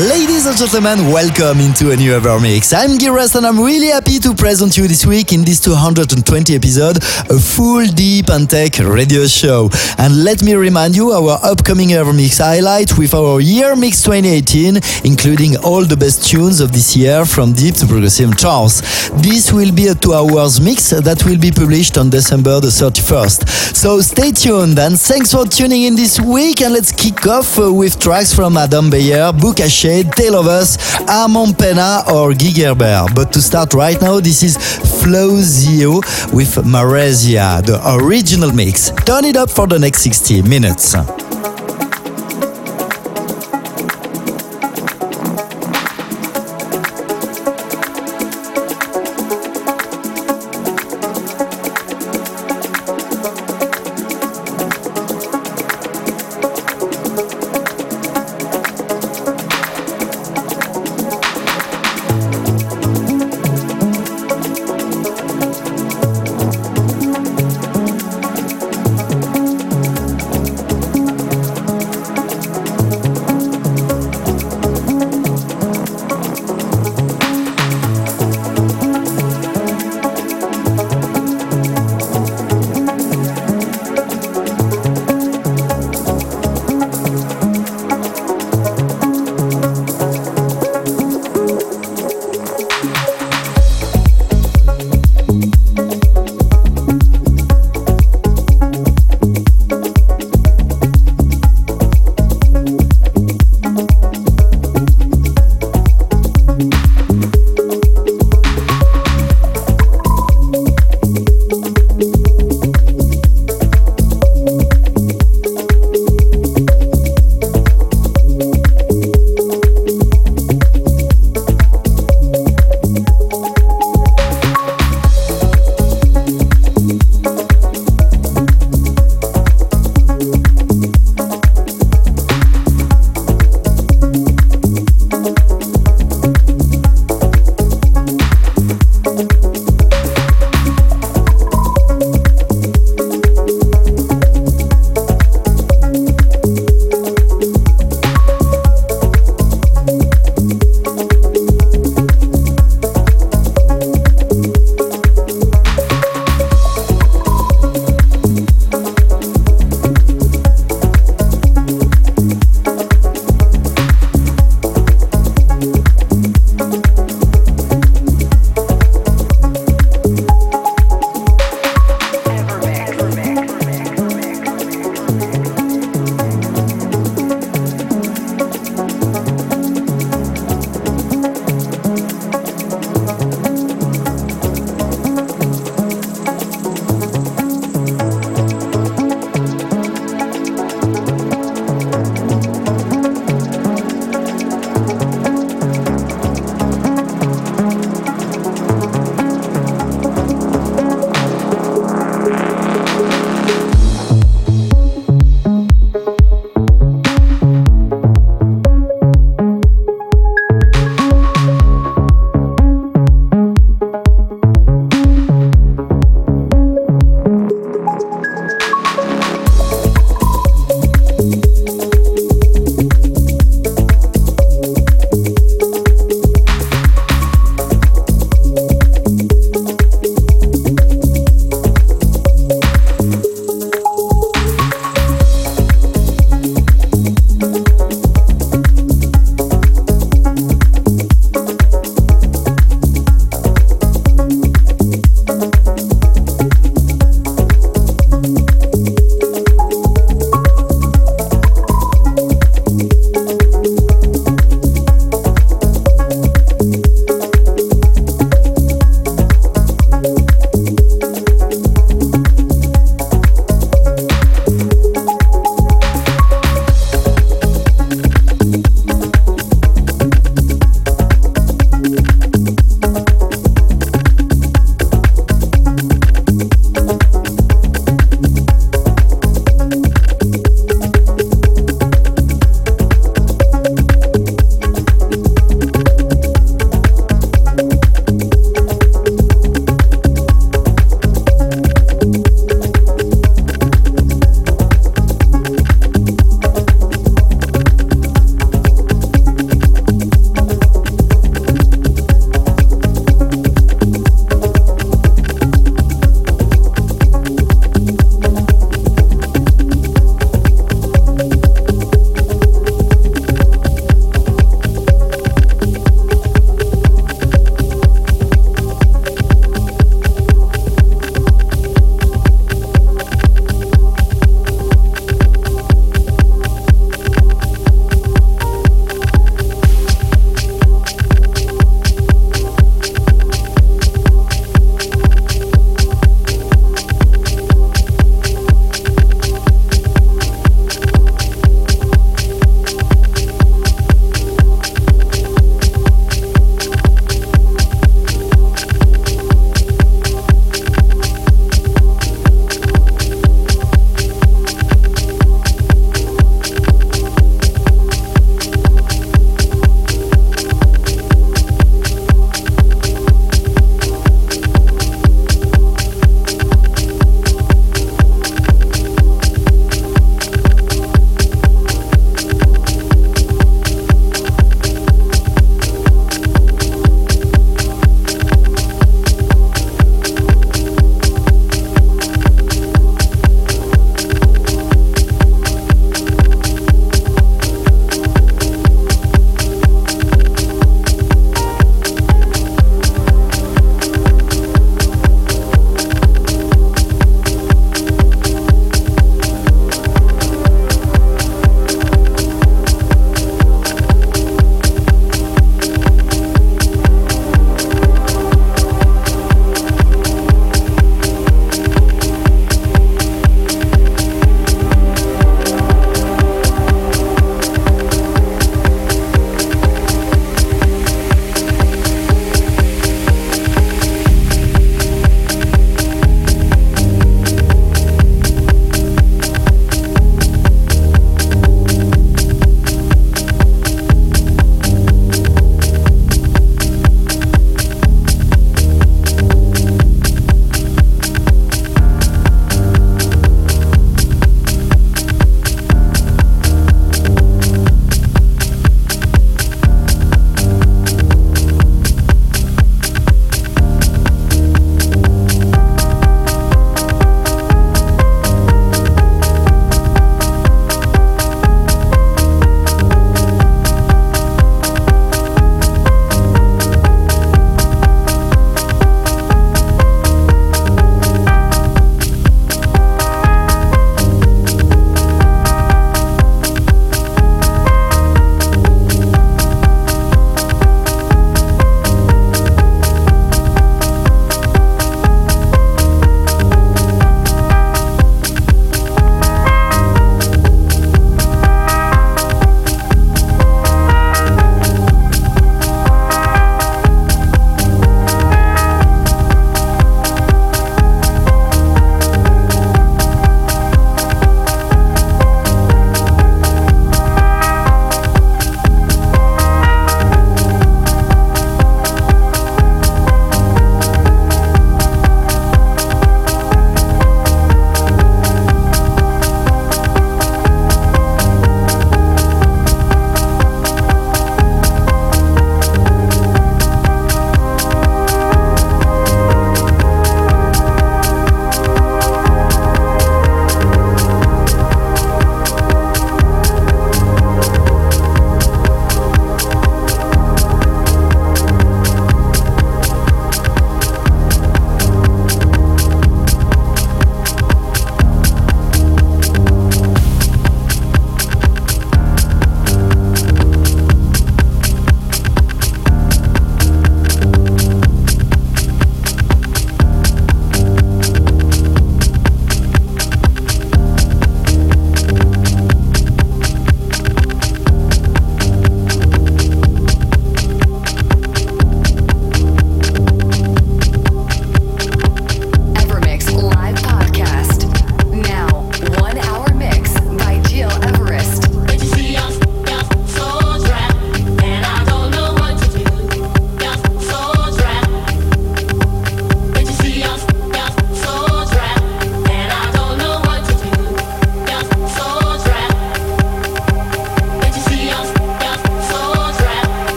Ladies and gentlemen, welcome into a new Evermix. I'm Giras and I'm really happy to present you this week in this 220 episode a full deep and tech radio show. And let me remind you our upcoming Evermix highlight with our year mix 2018, including all the best tunes of this year from deep to progressive charts. This will be a two hours mix that will be published on December the 31st. So stay tuned and thanks for tuning in this week and let's kick off uh, with tracks from Adam Beyer, Booka Shade, Tale of Us, Armand Pena or Guy Gerber. But to start right now, this is Flowzio with Maresia, the original mix. Turn it up for the next 60 minutes.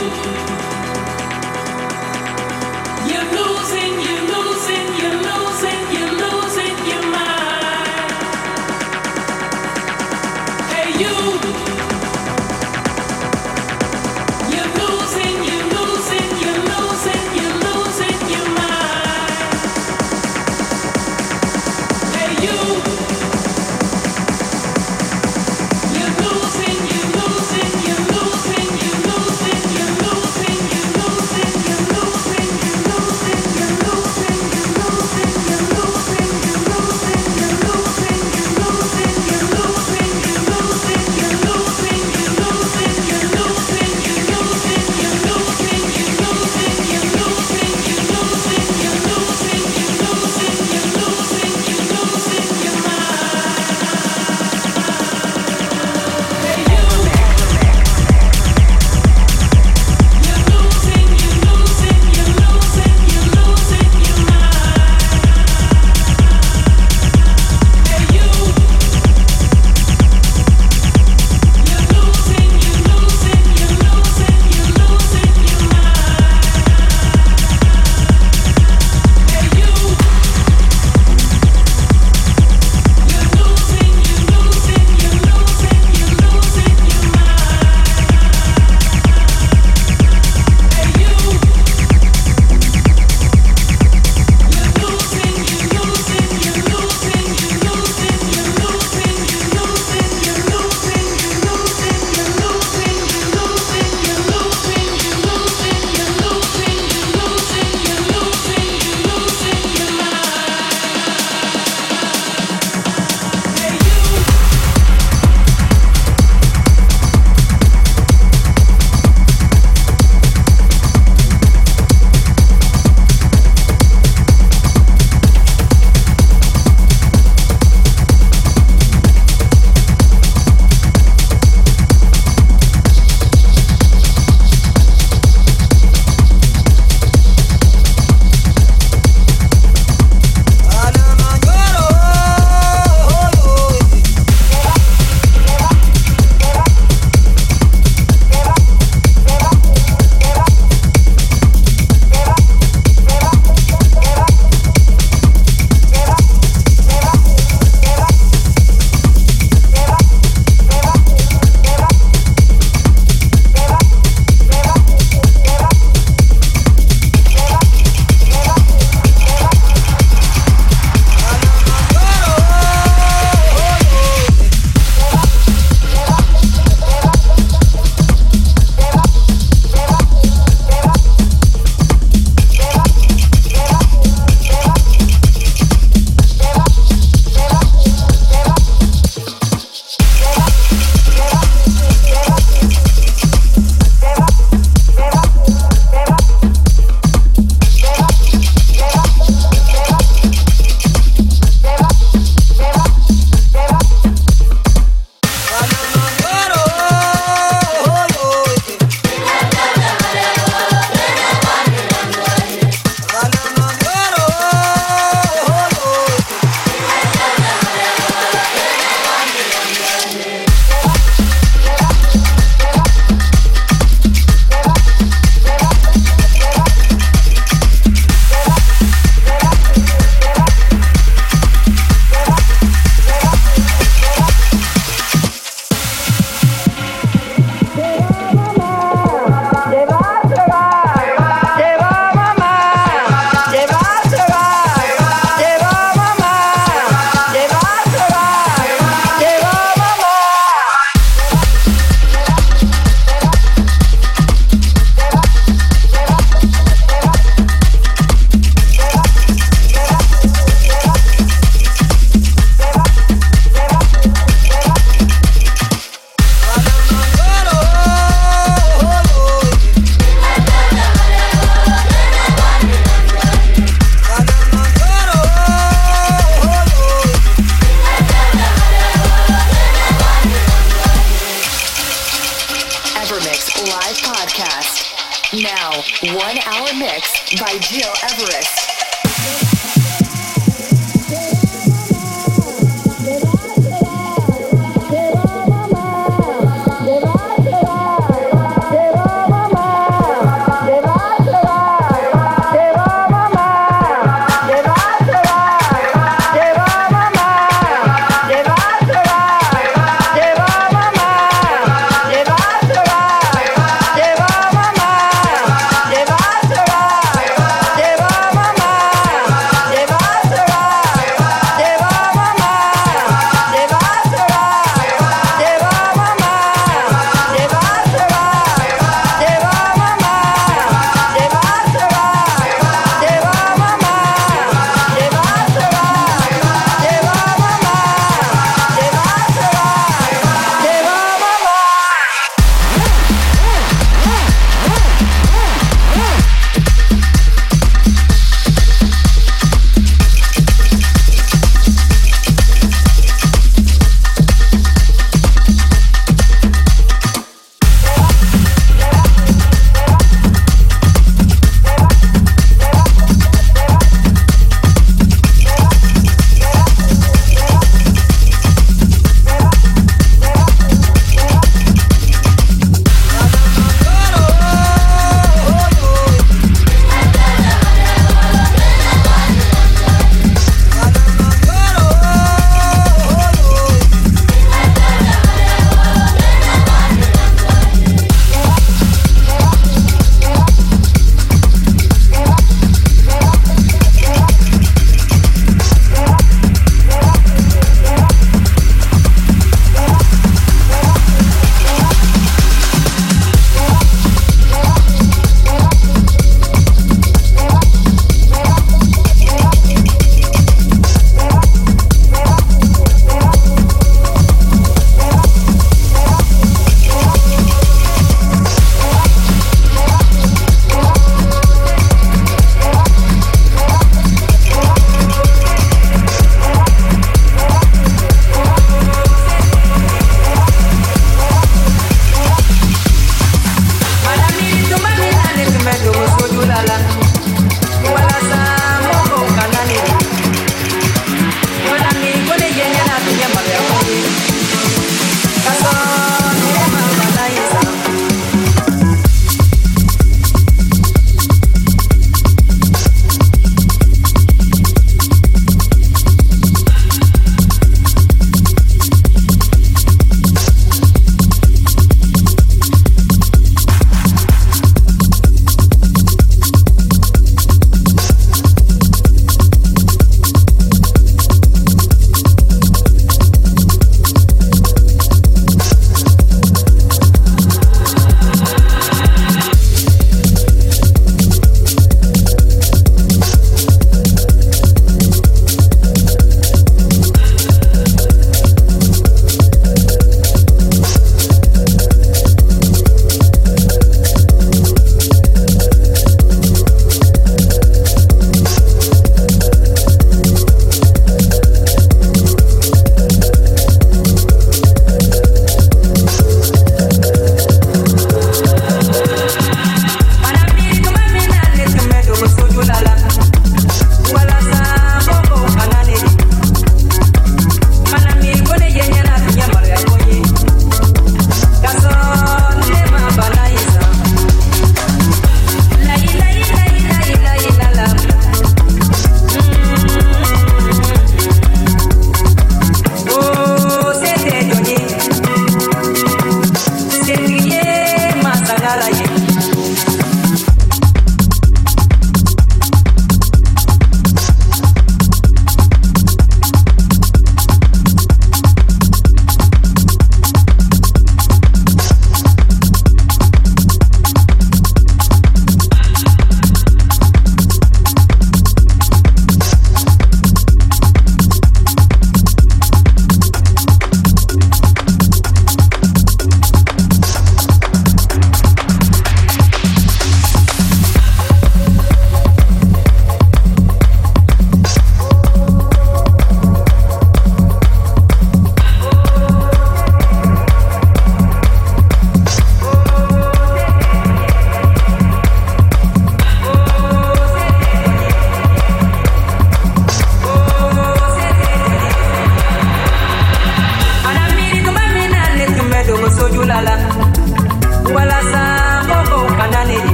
Música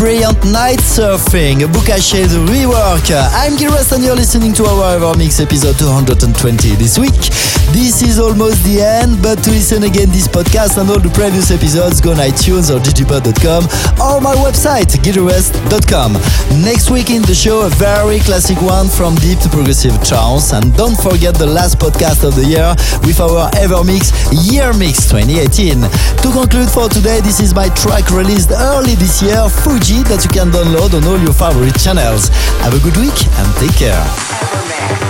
brilliant Night Surfing, Booka Shade rework. I'm Gil Everest and you're listening to our Evermix episode 220 this week. This is almost the end, but to listen again this podcast and all the previous episodes, go on iTunes or digipod.com or my website, gileverest.com. Next week in the show, a very classic one from deep to progressive trance. And don't forget the last podcast of the year with our Ever Mix Year Mix 2018. To conclude for today, this is my track released early this year, Fuji, that you can download on all your favorite channels. Have a good week and take care.